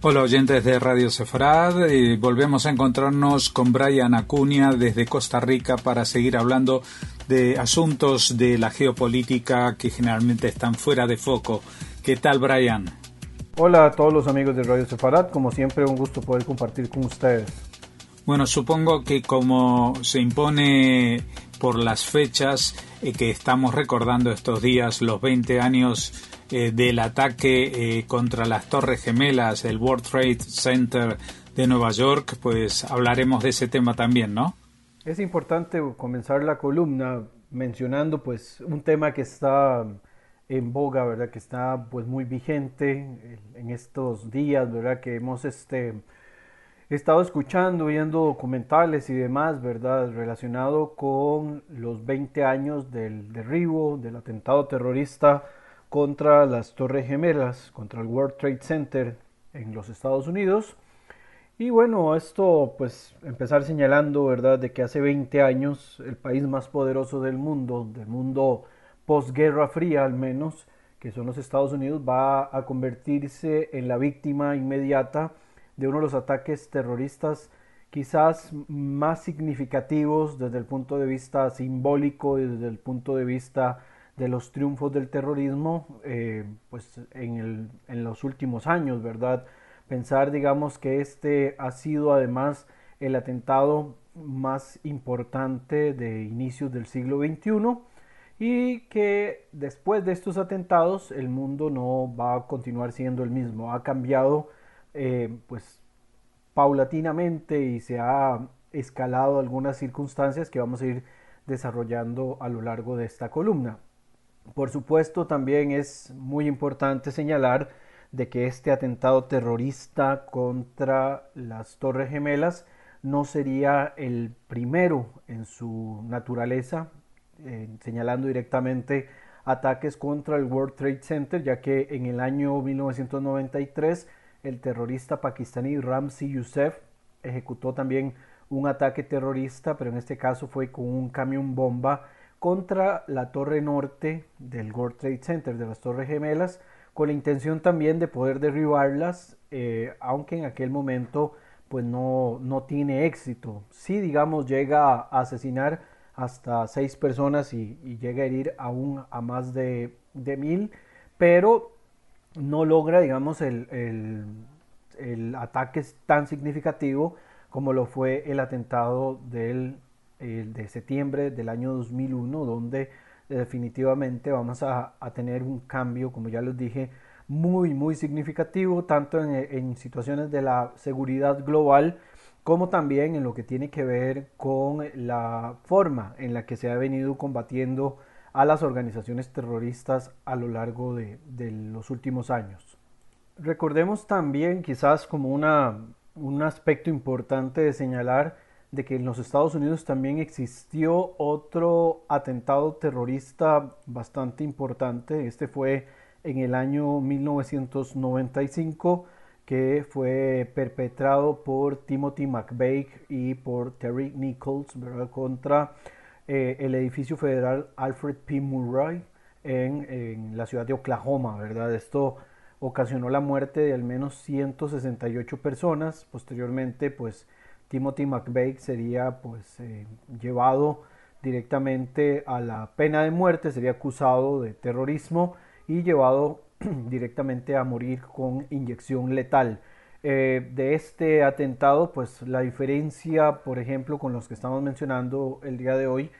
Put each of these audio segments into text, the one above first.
Hola oyentes de Radio Sefarad, volvemos a encontrarnos con Brian Acuña desde Costa Rica para seguir hablando de asuntos de la geopolítica que generalmente están fuera de foco. ¿Qué tal Brian? Hola a todos los amigos de Radio Sefarad, como siempre un gusto poder compartir con ustedes. Bueno, supongo que como se impone por las fechas eh, que estamos recordando estos días, los 20 años eh, del ataque eh, contra las Torres Gemelas, el World Trade Center de Nueva York, pues hablaremos de ese tema también, ¿no? Es importante comenzar la columna mencionando pues un tema que está en boga, ¿verdad? Que está pues muy vigente en estos días, ¿verdad? Que hemos este estado escuchando, viendo documentales y demás, ¿verdad? Relacionado con los 20 años del derribo, del atentado terrorista contra las Torres Gemelas, contra el World Trade Center en los Estados Unidos. Y bueno, esto pues empezar señalando, ¿verdad?, de que hace 20 años el país más poderoso del mundo, del mundo posguerra fría al menos, que son los Estados Unidos, va a convertirse en la víctima inmediata de uno de los ataques terroristas quizás más significativos desde el punto de vista simbólico y desde el punto de vista de los triunfos del terrorismo eh, pues en, en, los últimos años, ¿verdad? Pensar, digamos, que este ha sido además el atentado más importante de inicios del siglo XXI y que después de estos atentados el mundo no va a continuar siendo el mismo, ha cambiado eh, pues paulatinamente y se ha escalado algunas circunstancias que vamos a ir desarrollando a lo largo de esta columna. Por supuesto, también es muy importante señalar de que este atentado terrorista contra las Torres Gemelas no sería el primero en su naturaleza, eh, señalando directamente ataques contra el World Trade Center, ya que en el año 1993 el terrorista pakistaní Ramzi Youssef ejecutó también un ataque terrorista, pero en este caso fue con un camión bomba contra la torre norte del World Trade Center, de las Torres Gemelas, con la intención también de poder derribarlas, eh, aunque en aquel momento pues no, no tiene éxito. Sí, digamos, llega a asesinar hasta seis personas y, llega a herir aún a más de, de, mil, pero no logra, digamos, el, el, el ataque tan significativo como lo fue el atentado del el de septiembre del año 2001, donde definitivamente vamos a, tener un cambio, como ya les dije, muy, muy significativo, tanto en, en, situaciones de la seguridad global, como también en lo que tiene que ver con la forma en la que se ha venido combatiendo a las organizaciones terroristas a lo largo de, de los últimos años. Recordemos también, quizás como una, un aspecto importante de señalar, de que en los Estados Unidos también existió otro atentado terrorista bastante importante. Este fue en el año 1995 que fue perpetrado por Timothy McVeigh y por Terry Nichols contra eh, el edificio federal Alfred P. Murray en, en, la ciudad de Oklahoma. ¿verdad? Esto ocasionó la muerte de al menos 168 personas. Posteriormente, pues Timothy McVeigh sería pues eh, llevado directamente a la pena de muerte, sería acusado de terrorismo y llevado directamente a morir con inyección letal. Eh, de este atentado, pues la diferencia, por ejemplo, con los que estamos mencionando el día de hoy,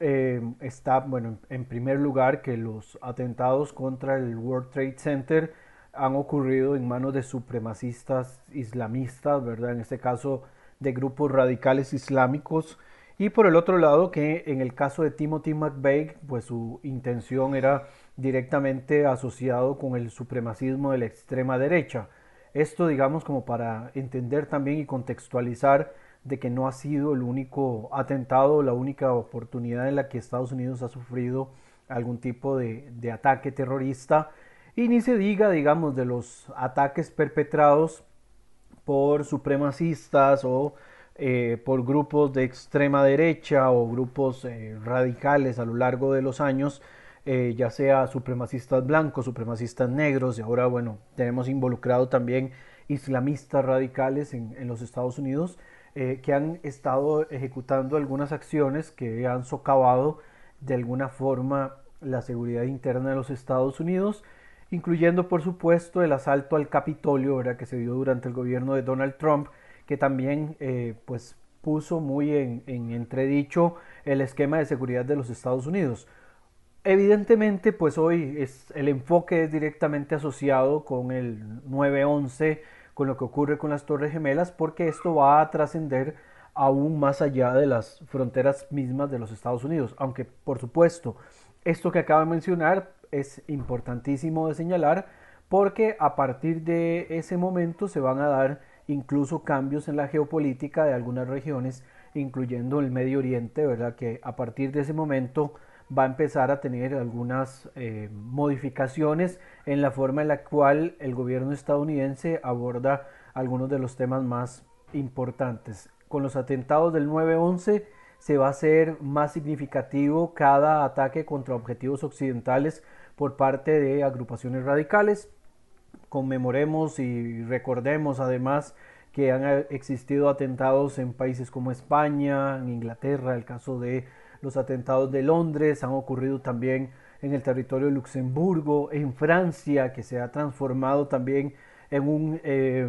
eh, está, bueno, en primer lugar que los atentados contra el World Trade Center han ocurrido en manos de supremacistas islamistas, ¿verdad? En este caso, de grupos radicales islámicos y por el otro lado que en el caso de Timothy McVeigh pues su intención era directamente asociado con el supremacismo de la extrema derecha. Esto digamos como para entender también y contextualizar de que no ha sido el único atentado, la única oportunidad en la que Estados Unidos ha sufrido algún tipo de, de ataque terrorista y ni se diga digamos de los ataques perpetrados por supremacistas o eh, por grupos de extrema derecha o grupos eh, radicales a lo largo de los años, eh, ya sea supremacistas blancos, supremacistas negros, y ahora bueno, tenemos involucrado también islamistas radicales en, los Estados Unidos que han estado ejecutando algunas acciones que han socavado de alguna forma la seguridad interna de los Estados Unidos, incluyendo por supuesto el asalto al Capitolio ¿verdad? que se dio durante el gobierno de Donald Trump, que también eh, pues puso muy en, en entredicho el esquema de seguridad de los Estados Unidos. Evidentemente, pues hoy el enfoque es directamente asociado con el 9-11, con lo que ocurre con las Torres Gemelas, porque esto va a trascender aún más allá de las fronteras mismas de los Estados Unidos. Aunque, por supuesto, esto que acabo de mencionar es importantísimo de señalar porque a partir de ese momento se van a dar incluso cambios en la geopolítica de algunas regiones, incluyendo el Medio Oriente, ¿verdad? Que a partir de ese momento va a empezar a tener algunas eh, modificaciones en la forma en la cual el gobierno estadounidense aborda algunos de los temas más importantes. Con los atentados del 9-11 se va a hacer más significativo cada ataque contra objetivos occidentales por parte de agrupaciones radicales. Conmemoremos y recordemos además que han existido atentados en países como España, en Inglaterra, el caso de los atentados de Londres, han ocurrido también en el territorio de Luxemburgo, en Francia, que se ha transformado también en un eh,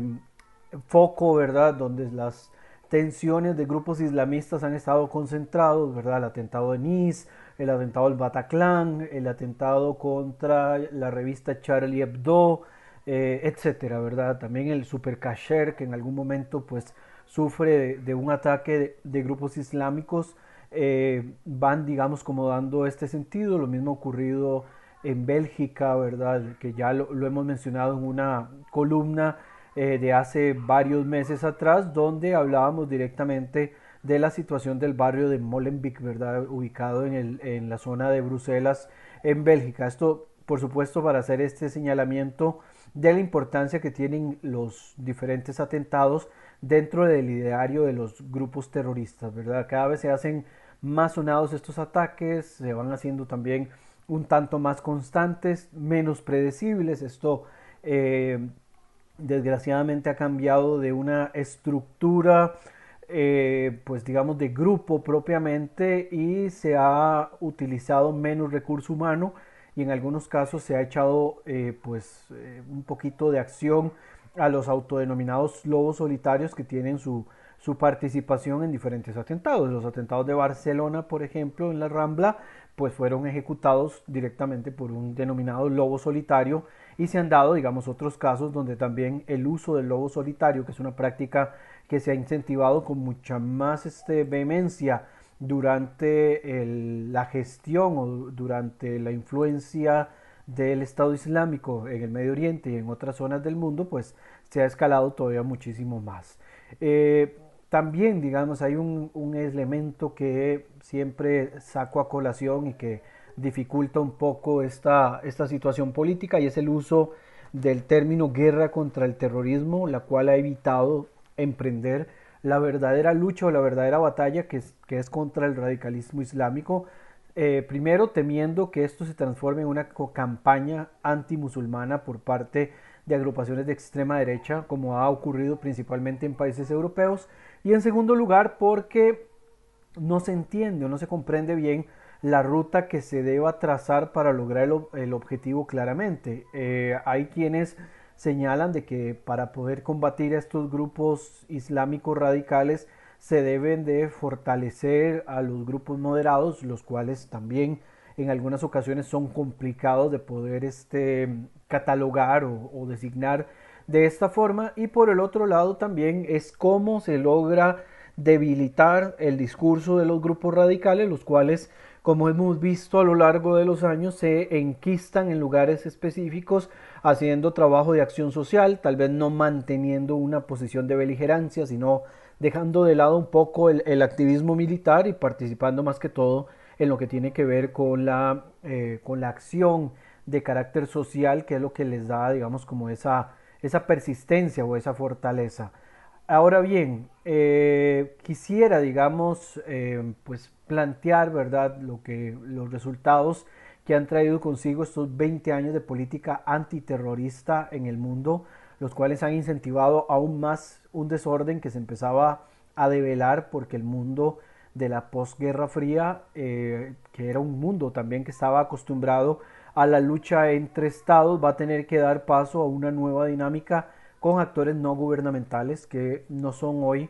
foco, ¿verdad?, donde las tensiones de grupos islamistas han estado concentrados, ¿verdad? El atentado de Nice, el atentado del Bataclan, el atentado contra la revista Charlie Hebdo, eh, etcétera, ¿verdad? También el Super Kasher, que en algún momento pues sufre de, un ataque de, grupos islámicos, eh, van, digamos, como dando este sentido. Lo mismo ocurrido en Bélgica, ¿verdad? Que ya lo hemos mencionado en una columna eh, de hace varios meses atrás, donde hablábamos directamente de la situación del barrio de Molenbeek, ¿verdad? ubicado en, el, en la zona de Bruselas, en Bélgica. Esto, por supuesto, para hacer este señalamiento de la importancia que tienen los diferentes atentados dentro del ideario de los grupos terroristas, ¿verdad? Cada vez se hacen más sonados estos ataques, se van haciendo también un tanto más constantes, menos predecibles. Esto eh, desgraciadamente ha cambiado de una estructura, eh, pues digamos, de grupo propiamente y se ha utilizado menos recurso humano y en algunos casos se ha echado eh, pues eh, un poquito de acción a los autodenominados lobos solitarios que tienen su, su participación en diferentes atentados. Los atentados de Barcelona, por ejemplo, en la Rambla, pues fueron ejecutados directamente por un denominado lobo solitario y se han dado, digamos, otros casos donde también el uso del lobo solitario, que es una práctica que se ha incentivado con mucha más este, vehemencia durante la gestión o durante la influencia del Estado Islámico en el Medio Oriente y en otras zonas del mundo, pues se ha escalado todavía muchísimo más. Eh, también, digamos, hay un, un, elemento que siempre saco a colación y que dificulta un poco esta, esta situación política y es el uso del término guerra contra el terrorismo, la cual ha evitado emprender la verdadera lucha o la verdadera batalla que es, que es contra el radicalismo islámico, eh, primero temiendo que esto se transforme en una campaña antimusulmana por parte de agrupaciones de extrema derecha, como ha ocurrido principalmente en países europeos, y en segundo lugar porque no se entiende o no se comprende bien la ruta que se deba trazar para lograr el, objetivo claramente. Eh, hay quienes señalan de que para poder combatir a estos grupos islámicos radicales se deben de fortalecer a los grupos moderados, los cuales también en algunas ocasiones son complicados de poder este, catalogar o, o designar de esta forma. Y por el otro lado también es cómo se logra debilitar el discurso de los grupos radicales, los cuales como hemos visto a lo largo de los años, se enquistan en lugares específicos haciendo trabajo de acción social, tal vez no manteniendo una posición de beligerancia, sino dejando de lado un poco el, activismo militar y participando más que todo en lo que tiene que ver con la, eh, con la acción de carácter social, que es lo que les da, digamos, como esa, esa persistencia o esa fortaleza. Ahora bien, eh, quisiera, digamos, eh, pues plantear, ¿verdad?, lo que, los resultados que han traído consigo estos 20 años de política antiterrorista en el mundo, los cuales han incentivado aún más un desorden que se empezaba a develar porque el mundo de la posguerra fría, eh, que era un mundo también que estaba acostumbrado a la lucha entre estados, va a tener que dar paso a una nueva dinámica con actores no gubernamentales que no son hoy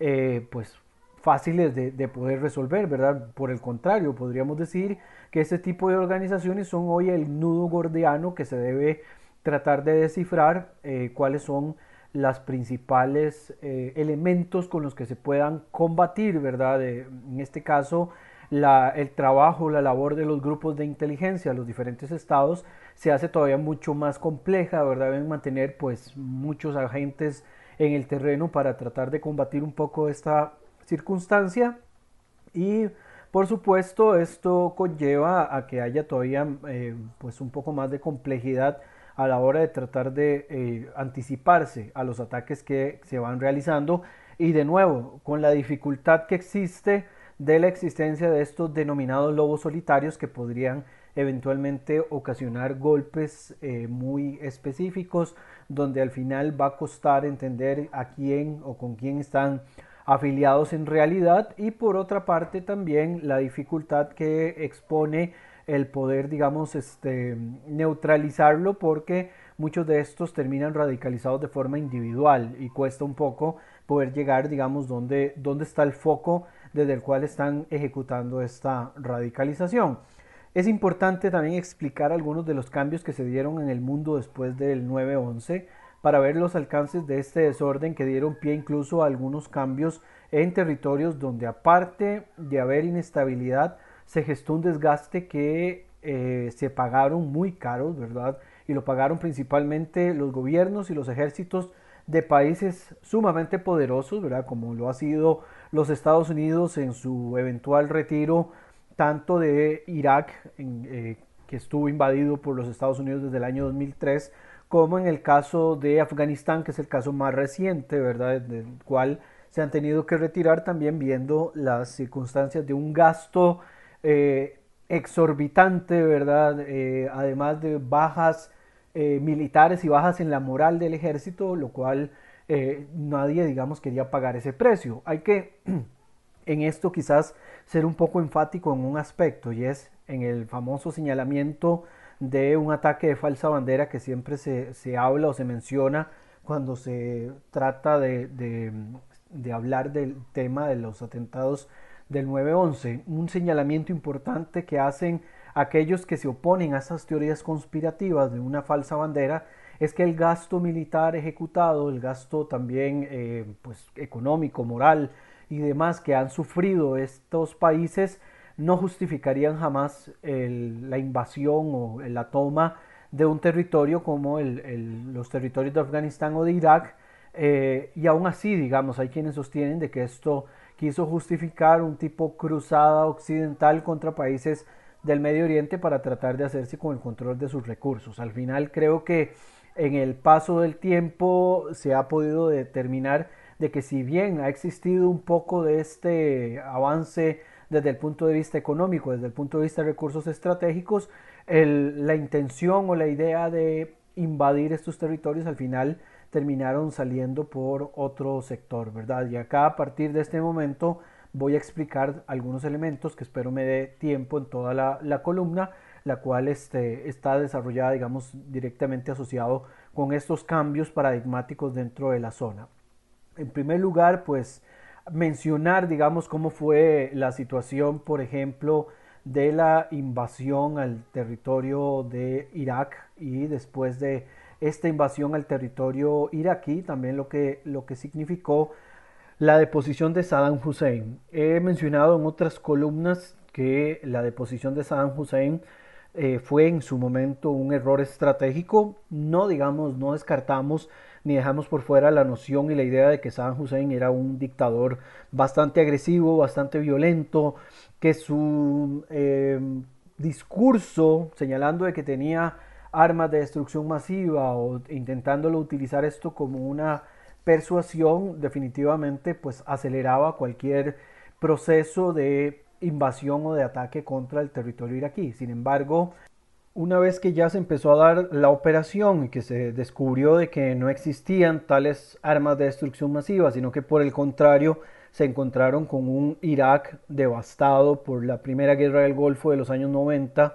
eh, pues fáciles de, de, poder resolver, ¿verdad? Por el contrario, podríamos decir que este tipo de organizaciones son hoy el nudo gordiano que se debe tratar de descifrar eh, cuáles son las principales eh, elementos con los que se puedan combatir, ¿verdad? en este caso, el trabajo, la labor de los grupos de inteligencia, los diferentes estados, se hace todavía mucho más compleja, ¿verdad? Deben mantener pues muchos agentes en el terreno para tratar de combatir un poco esta circunstancia. Y por supuesto esto conlleva a que haya todavía eh, pues un poco más de complejidad a la hora de tratar de eh, anticiparse a los ataques que se van realizando. Y de nuevo con la dificultad que existe de la existencia de estos denominados lobos solitarios que podrían eventualmente ocasionar golpes eh, muy específicos donde al final va a costar entender a quién o con quién están afiliados en realidad y por otra parte también la dificultad que expone el poder, digamos, este, neutralizarlo porque muchos de estos terminan radicalizados de forma individual y cuesta un poco poder llegar, digamos, donde, dónde está el foco desde el cual están ejecutando esta radicalización. Es importante también explicar algunos de los cambios que se dieron en el mundo después del 9-11 para ver los alcances de este desorden que dieron pie incluso a algunos cambios en territorios donde aparte de haber inestabilidad, se gestó un desgaste que eh, se pagaron muy caros, ¿verdad? Y lo pagaron principalmente los gobiernos y los ejércitos de países sumamente poderosos, ¿verdad? Como lo ha sido los Estados Unidos en su eventual retiro tanto de Irak, eh, que estuvo invadido por los Estados Unidos desde el año 2003, como en el caso de Afganistán, que es el caso más reciente, ¿verdad? Del cual se han tenido que retirar también viendo las circunstancias de un gasto eh, exorbitante, ¿verdad? Eh, además de bajas eh, militares y bajas en la moral del ejército, lo cual nadie, digamos, quería pagar ese precio. Hay que en esto quizás ser un poco enfático en un aspecto y es en el famoso señalamiento de un ataque de falsa bandera que siempre se, se habla o se menciona cuando se trata de, de, hablar del tema de los atentados del 9-11, un señalamiento importante que hacen aquellos que se oponen a esas teorías conspirativas de una falsa bandera es que el gasto militar ejecutado, el gasto también eh, pues, económico, moral y demás que han sufrido estos países no justificarían jamás la invasión o la toma de un territorio como los territorios de Afganistán o de Irak. Eh, y aún así, digamos, hay quienes sostienen de que esto quiso justificar un tipo cruzada occidental contra países del Medio Oriente para tratar de hacerse con el control de sus recursos. Al final creo que en el paso del tiempo se ha podido determinar de que si bien ha existido un poco de este avance desde el punto de vista económico, desde el punto de vista de recursos estratégicos, la intención o la idea de invadir estos territorios al final terminaron saliendo por otro sector, ¿verdad? Y acá a partir de este momento voy a explicar algunos elementos que espero me dé tiempo en toda la, columna, la cual este, está desarrollada, digamos, directamente asociado con estos cambios paradigmáticos dentro de la zona. En primer lugar, pues mencionar, digamos, cómo fue la situación, por ejemplo, de la invasión al territorio de Irak y después de esta invasión al territorio iraquí, también lo que, lo que significó la deposición de Saddam Hussein. He mencionado en otras columnas que la deposición de Saddam Hussein eh, fue en su momento un error estratégico. No digamos, no descartamos ni dejamos por fuera la noción y la idea de que Saddam Hussein era un dictador bastante agresivo, bastante violento, que su eh, discurso señalando de que tenía armas de destrucción masiva o intentándolo utilizar esto como una persuasión, definitivamente pues aceleraba cualquier proceso de invasión o de ataque contra el territorio iraquí. Sin embargo, una vez que ya se empezó a dar la operación y que se descubrió de que no existían tales armas de destrucción masiva, sino que por el contrario se encontraron con un Irak devastado por la primera guerra del Golfo de los años 90,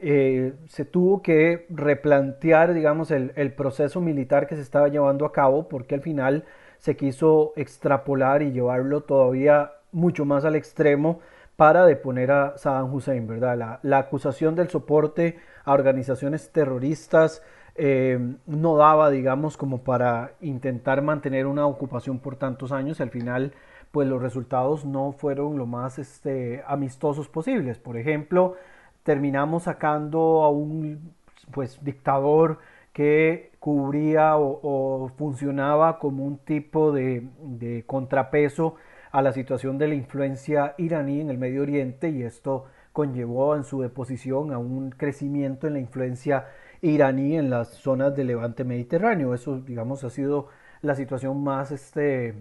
eh, se tuvo que replantear, digamos, el, el, proceso militar que se estaba llevando a cabo, porque al final se quiso extrapolar y llevarlo todavía mucho más al extremo para deponer a Saddam Hussein, ¿verdad? La, la acusación del soporte a organizaciones terroristas eh, no daba, digamos, como para intentar mantener una ocupación por tantos años. Al final, pues los resultados no fueron lo más este, amistosos posibles. Por ejemplo, terminamos sacando a un pues, dictador que cubría o, funcionaba como un tipo de, de contrapeso a la situación de la influencia iraní en el Medio Oriente y esto conllevó en su deposición a un crecimiento en la influencia iraní en las zonas del levante mediterráneo. Eso, digamos, ha sido la situación más este,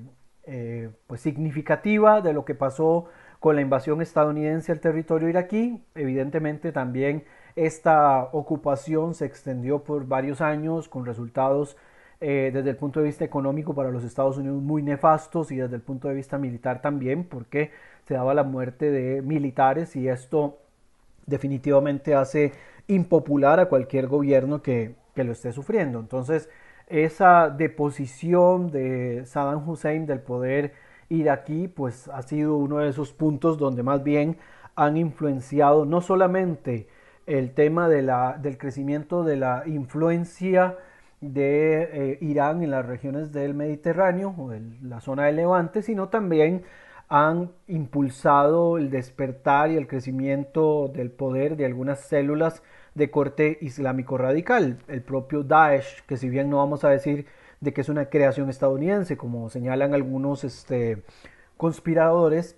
eh, pues significativa de lo que pasó con la invasión estadounidense al territorio iraquí. Evidentemente también esta ocupación se extendió por varios años con resultados eh, desde el punto de vista económico para los Estados Unidos muy nefastos y desde el punto de vista militar también, porque se daba la muerte de militares y esto definitivamente hace impopular a cualquier gobierno que, lo esté sufriendo. Entonces, esa deposición de Saddam Hussein del poder iraquí, pues ha sido uno de esos puntos donde más bien han influenciado no solamente el tema de la, del crecimiento de la influencia de eh, Irán en las regiones del Mediterráneo o en la zona de Levante, sino también han impulsado el despertar y el crecimiento del poder de algunas células de corte islámico radical. El propio Daesh, que si bien no vamos a decir de que es una creación estadounidense, como señalan algunos este, conspiradores,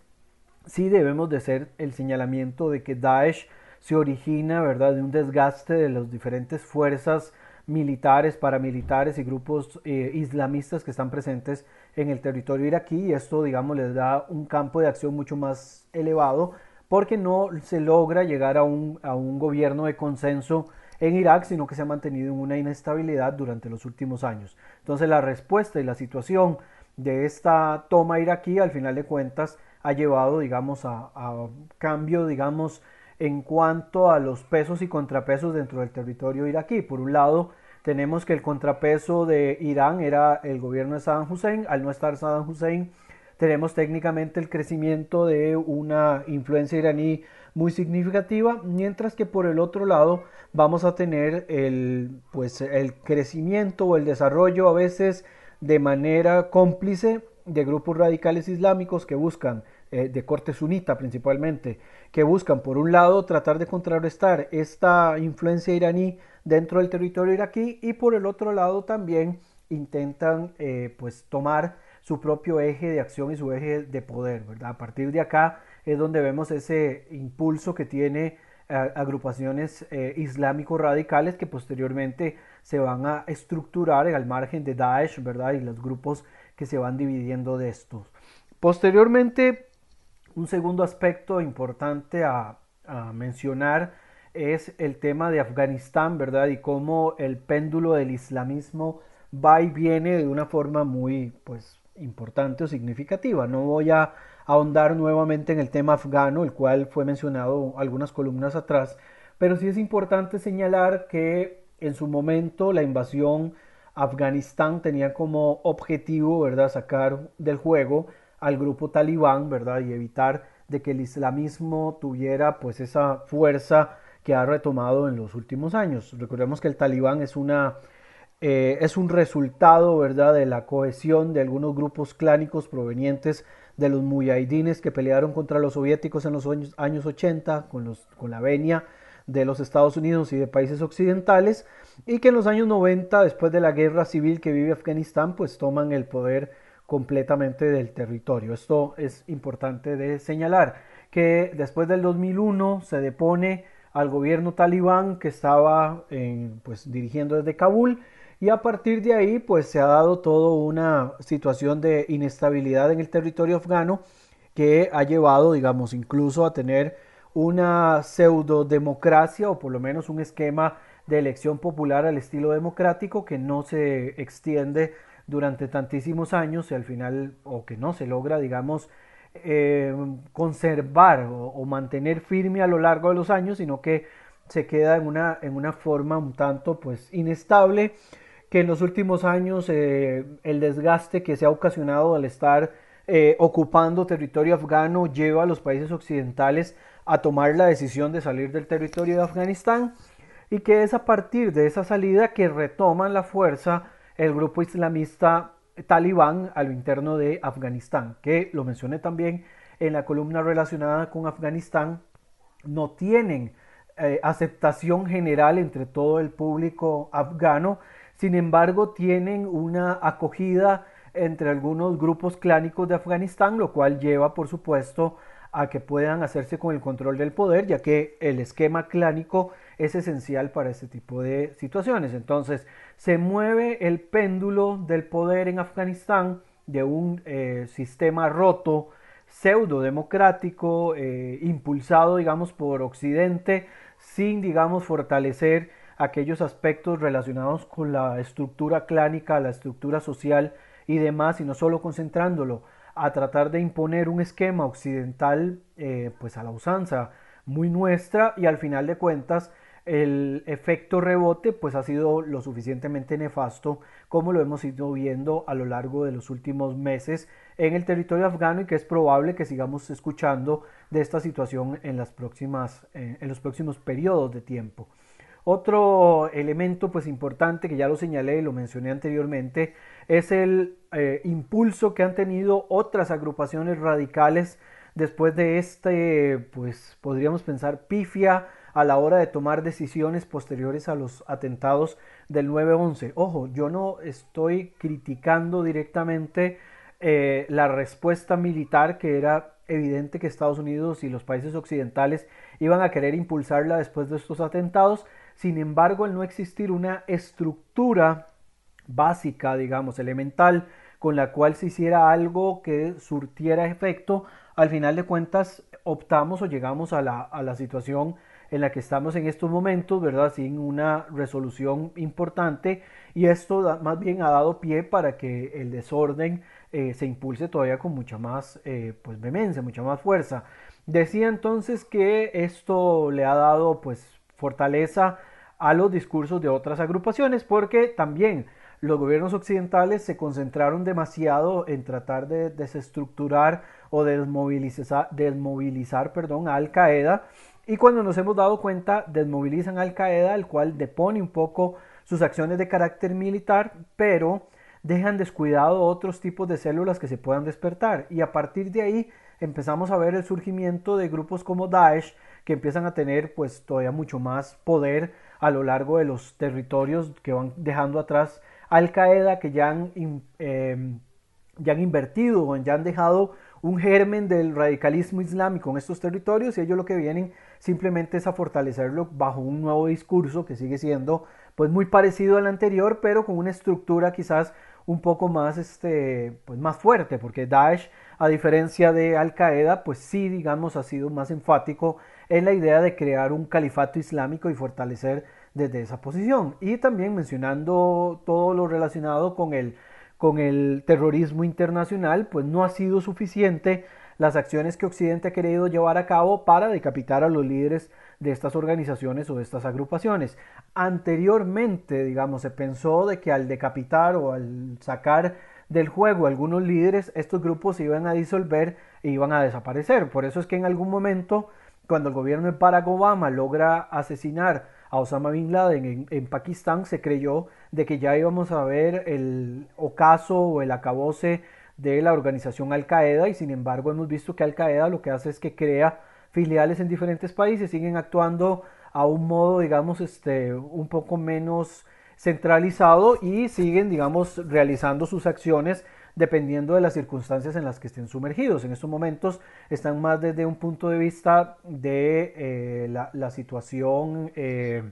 sí debemos de ser el señalamiento de que Daesh se origina, ¿verdad?, de un desgaste de las diferentes fuerzas militares, paramilitares y grupos eh, islamistas que están presentes en el territorio iraquí y esto, digamos, les da un campo de acción mucho más elevado porque no se logra llegar a un, a un gobierno de consenso en Irak, sino que se ha mantenido en una inestabilidad durante los últimos años. Entonces la respuesta y la situación de esta toma iraquí, al final de cuentas, ha llevado, digamos, a, a cambio, digamos, en cuanto a los pesos y contrapesos dentro del territorio iraquí. Por un lado, tenemos que el contrapeso de Irán era el gobierno de Saddam Hussein. Al no estar Saddam Hussein, tenemos técnicamente el crecimiento de una influencia iraní muy significativa, mientras que por el otro lado vamos a tener el, pues, el crecimiento o el desarrollo a veces de manera cómplice de grupos radicales islámicos que buscan eh, de corte sunita principalmente, que buscan por un lado tratar de contrarrestar esta influencia iraní dentro del territorio iraquí y por el otro lado también intentan eh, pues tomar su propio eje de acción y su eje de poder, ¿verdad? A partir de acá es donde vemos ese impulso que tiene eh, agrupaciones islámicos radicales que posteriormente se van a estructurar al margen de Daesh, ¿verdad? Y los grupos que se van dividiendo de estos. Posteriormente un segundo aspecto importante a, mencionar es el tema de Afganistán, ¿verdad? Y cómo el péndulo del islamismo va y viene de una forma muy, pues, importante o significativa. No voy a ahondar nuevamente en el tema afgano, el cual fue mencionado algunas columnas atrás, pero sí es importante señalar que en su momento la invasión Afganistán tenía como objetivo, ¿verdad?, sacar del juego al grupo talibán, ¿verdad? Y evitar de que el islamismo tuviera pues esa fuerza que ha retomado en los últimos años. Recordemos que el talibán es una eh, es un resultado, ¿verdad?, de la cohesión de algunos grupos clánicos provenientes de los muyahidines que pelearon contra los soviéticos en los años, años 80 con, los, con la venia de los Estados Unidos y de países occidentales y que en los años 90, después de la guerra civil que vive Afganistán, pues toman el poder completamente del territorio. Esto es importante de señalar, que después del 2001 se depone al gobierno talibán que estaba pues, dirigiendo desde Kabul. Y a partir de ahí pues se ha dado toda una situación de inestabilidad en el territorio afgano que ha llevado digamos incluso a tener una pseudo-democracia o por lo menos un esquema de elección popular al estilo democrático que no se extiende durante tantísimos años y al final, o que no se logra, digamos, eh, conservar o, mantener firme a lo largo de los años, sino que se queda en una, en una forma un tanto pues inestable, que en los últimos años eh, el desgaste que se ha ocasionado al estar eh, ocupando territorio afgano lleva a los países occidentales a tomar la decisión de salir del territorio de Afganistán y que es a partir de esa salida que retoman la fuerza el grupo islamista talibán a lo interno de Afganistán, que lo mencioné también en la columna relacionada con Afganistán, no tienen eh, aceptación general entre todo el público afgano, sin embargo tienen una acogida entre algunos grupos clánicos de Afganistán, lo cual lleva, por supuesto, a que puedan hacerse con el control del poder, ya que el esquema clánico es esencial para este tipo de situaciones. Entonces, se mueve el péndulo del poder en Afganistán de un eh, sistema roto, pseudo democrático, eh, impulsado, digamos, por Occidente, sin, digamos, fortalecer aquellos aspectos relacionados con la estructura clánica, la estructura social y demás, y no solo concentrándolo a tratar de imponer un esquema occidental, eh, pues a la usanza muy nuestra, y al final de cuentas el efecto rebote pues ha sido lo suficientemente nefasto como lo hemos ido viendo a lo largo de los últimos meses en el territorio afgano y que es probable que sigamos escuchando de esta situación en, las próximas, eh, en los próximos periodos de tiempo. Otro elemento pues importante que ya lo señalé y lo mencioné anteriormente es el eh, impulso que han tenido otras agrupaciones radicales después de este pues podríamos pensar pifia a la hora de tomar decisiones posteriores a los atentados del 9-11. Ojo, yo no estoy criticando directamente eh, la respuesta militar que era evidente que Estados Unidos y los países occidentales iban a querer impulsarla después de estos atentados. Sin embargo, el no existir una estructura básica, digamos, elemental, con la cual se hiciera algo que surtiera efecto, al final de cuentas optamos o llegamos a la, a la situación en la que estamos en estos momentos, ¿verdad? Sin una resolución importante y esto más bien ha dado pie para que el desorden eh, se impulse todavía con mucha más eh, pues vehemencia, mucha más fuerza. Decía entonces que esto le ha dado pues fortaleza a los discursos de otras agrupaciones porque también los gobiernos occidentales se concentraron demasiado en tratar de desestructurar o desmovilizar, desmovilizar perdón, a Al Qaeda y cuando nos hemos dado cuenta, desmovilizan Al Qaeda, el cual depone un poco sus acciones de carácter militar, pero dejan descuidado otros tipos de células que se puedan despertar. Y a partir de ahí empezamos a ver el surgimiento de grupos como Daesh, que empiezan a tener pues todavía mucho más poder a lo largo de los territorios que van dejando atrás Al Qaeda, que ya han, em, ya han invertido, ya han dejado un germen del radicalismo islámico en estos territorios y ellos lo que vienen simplemente es a fortalecerlo bajo un nuevo discurso que sigue siendo pues muy parecido al anterior pero con una estructura quizás un poco más este pues más fuerte porque Daesh a diferencia de Al Qaeda pues sí digamos ha sido más enfático en la idea de crear un califato islámico y fortalecer desde esa posición. Y también mencionando todo lo relacionado con el con el terrorismo internacional, pues no ha sido suficiente las acciones que Occidente ha querido llevar a cabo para decapitar a los líderes de estas organizaciones o de estas agrupaciones. Anteriormente, digamos, se pensó de que al decapitar o al sacar del juego algunos líderes, estos grupos se iban a disolver e iban a desaparecer. Por eso es que en algún momento, cuando el gobierno de Barack Obama logra asesinar a Osama Bin Laden en, Pakistán, se creyó de que ya íbamos a ver el ocaso o el acabose de la organización Al Qaeda y sin embargo hemos visto que Al Qaeda lo que hace es que crea filiales en diferentes países, siguen actuando a un modo digamos este un poco menos centralizado y siguen digamos realizando sus acciones dependiendo de las circunstancias en las que estén sumergidos. En estos momentos están más desde un punto de vista de eh, la, situación eh,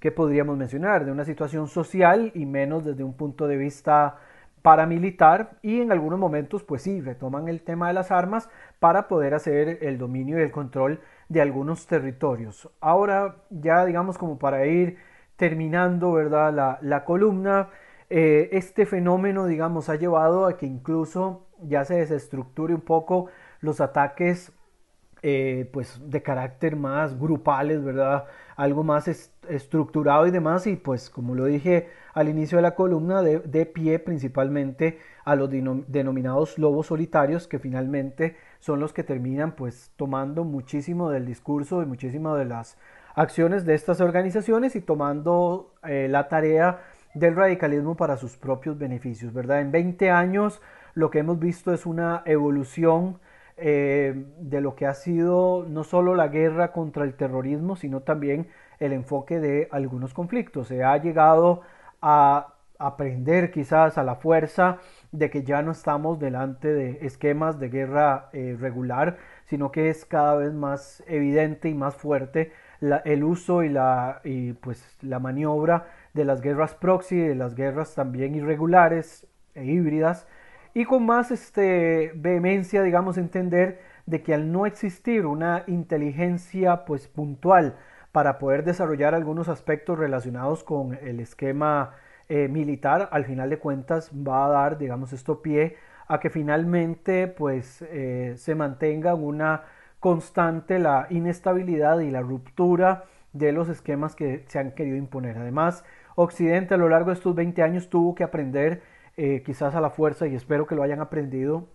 que podríamos mencionar, de una situación social y menos desde un punto de vista paramilitar y en algunos momentos pues sí, retoman el tema de las armas para poder hacer el dominio y el control de algunos territorios. Ahora ya digamos como para ir terminando ¿verdad? La, la columna, eh, este fenómeno digamos ha llevado a que incluso ya se desestructure un poco los ataques eh, pues de carácter más grupales, ¿verdad? Algo más estructurado y demás y pues como lo dije al inicio de la columna, de, pie principalmente a los denominados lobos solitarios que finalmente son los que terminan pues tomando muchísimo del discurso y muchísimo de las acciones de estas organizaciones y tomando eh, la tarea del radicalismo para sus propios beneficios, ¿verdad? En 20 años lo que hemos visto es una evolución eh, de lo que ha sido no solo la guerra contra el terrorismo, sino también el enfoque de algunos conflictos. Se ha llegado a aprender quizás a la fuerza de que ya no estamos delante de esquemas de guerra eh, regular, sino que es cada vez más evidente y más fuerte el uso y la, y pues, la maniobra de las guerras proxy, de las guerras también irregulares e híbridas, y con más este, vehemencia, digamos, entender de que al no existir una inteligencia pues puntual para poder desarrollar algunos aspectos relacionados con el esquema eh, militar, al final de cuentas va a dar, digamos, esto pie a que finalmente pues eh, se mantenga una constante la inestabilidad y la ruptura de los esquemas que se han querido imponer. Además, Occidente a lo largo de estos 20 años tuvo que aprender eh, quizás a la fuerza, y espero que lo hayan aprendido,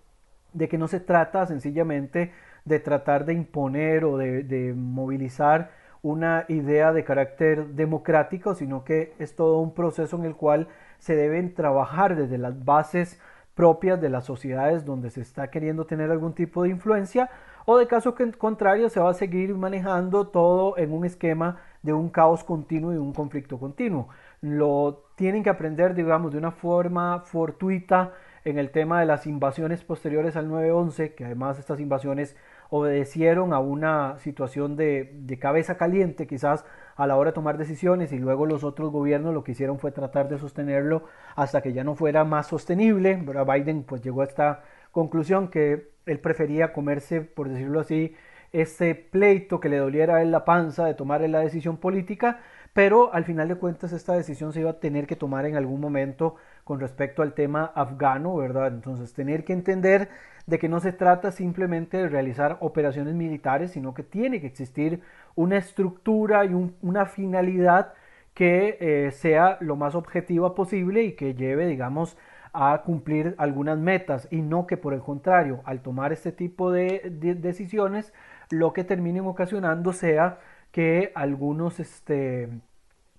de que no se trata sencillamente de tratar de imponer o de, movilizar una idea de carácter democrático, sino que es todo un proceso en el cual se deben trabajar desde las bases propias de las sociedades donde se está queriendo tener algún tipo de influencia o de caso contrario se va a seguir manejando todo en un esquema de un caos continuo y un conflicto continuo. Lo tienen que aprender, digamos, de una forma fortuita en el tema de las invasiones posteriores al 9-11, que además estas invasiones obedecieron a una situación de, cabeza caliente quizás a la hora de tomar decisiones y luego los otros gobiernos lo que hicieron fue tratar de sostenerlo hasta que ya no fuera más sostenible. Biden pues llegó a esta conclusión que él prefería comerse, por decirlo así, ese pleito que le doliera él la panza de tomar la decisión política pero al final de cuentas esta decisión se iba a tener que tomar en algún momento con respecto al tema afgano, ¿verdad? Entonces tener que entender de que no se trata simplemente de realizar operaciones militares, sino que tiene que existir una estructura y una finalidad que eh, sea lo más objetiva posible y que lleve, digamos, a cumplir algunas metas y no que por el contrario, al tomar este tipo de, de decisiones, lo que terminen ocasionando sea que algunos este,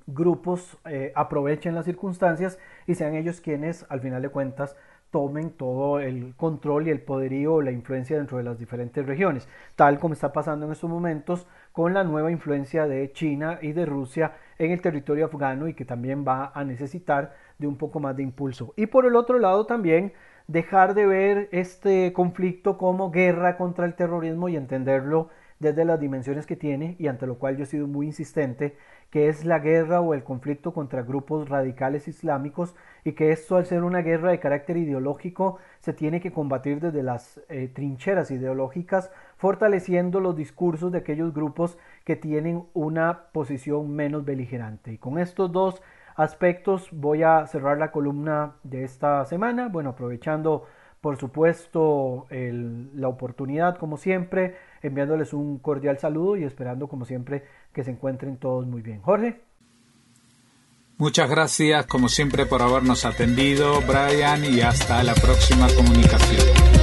grupos eh, aprovechen las circunstancias y sean ellos quienes, al final de cuentas, tomen todo el control y el poderío o la influencia dentro de las diferentes regiones, tal como está pasando en estos momentos con la nueva influencia de China y de Rusia en el territorio afgano y que también va a necesitar de un poco más de impulso. Y por el otro lado también dejar de ver este conflicto como guerra contra el terrorismo y entenderlo desde las dimensiones que tiene y ante lo cual yo he sido muy insistente que es la guerra o el conflicto contra grupos radicales islámicos y que esto al ser una guerra de carácter ideológico se tiene que combatir desde las eh, trincheras ideológicas, fortaleciendo los discursos de aquellos grupos que tienen una posición menos beligerante. Y con estos dos aspectos voy a cerrar la columna de esta semana, bueno, aprovechando por supuesto la oportunidad como siempre, enviándoles un cordial saludo y esperando como siempre que se encuentren todos muy bien. Jorge. Muchas gracias como siempre por habernos atendido, Brian, y hasta la próxima comunicación.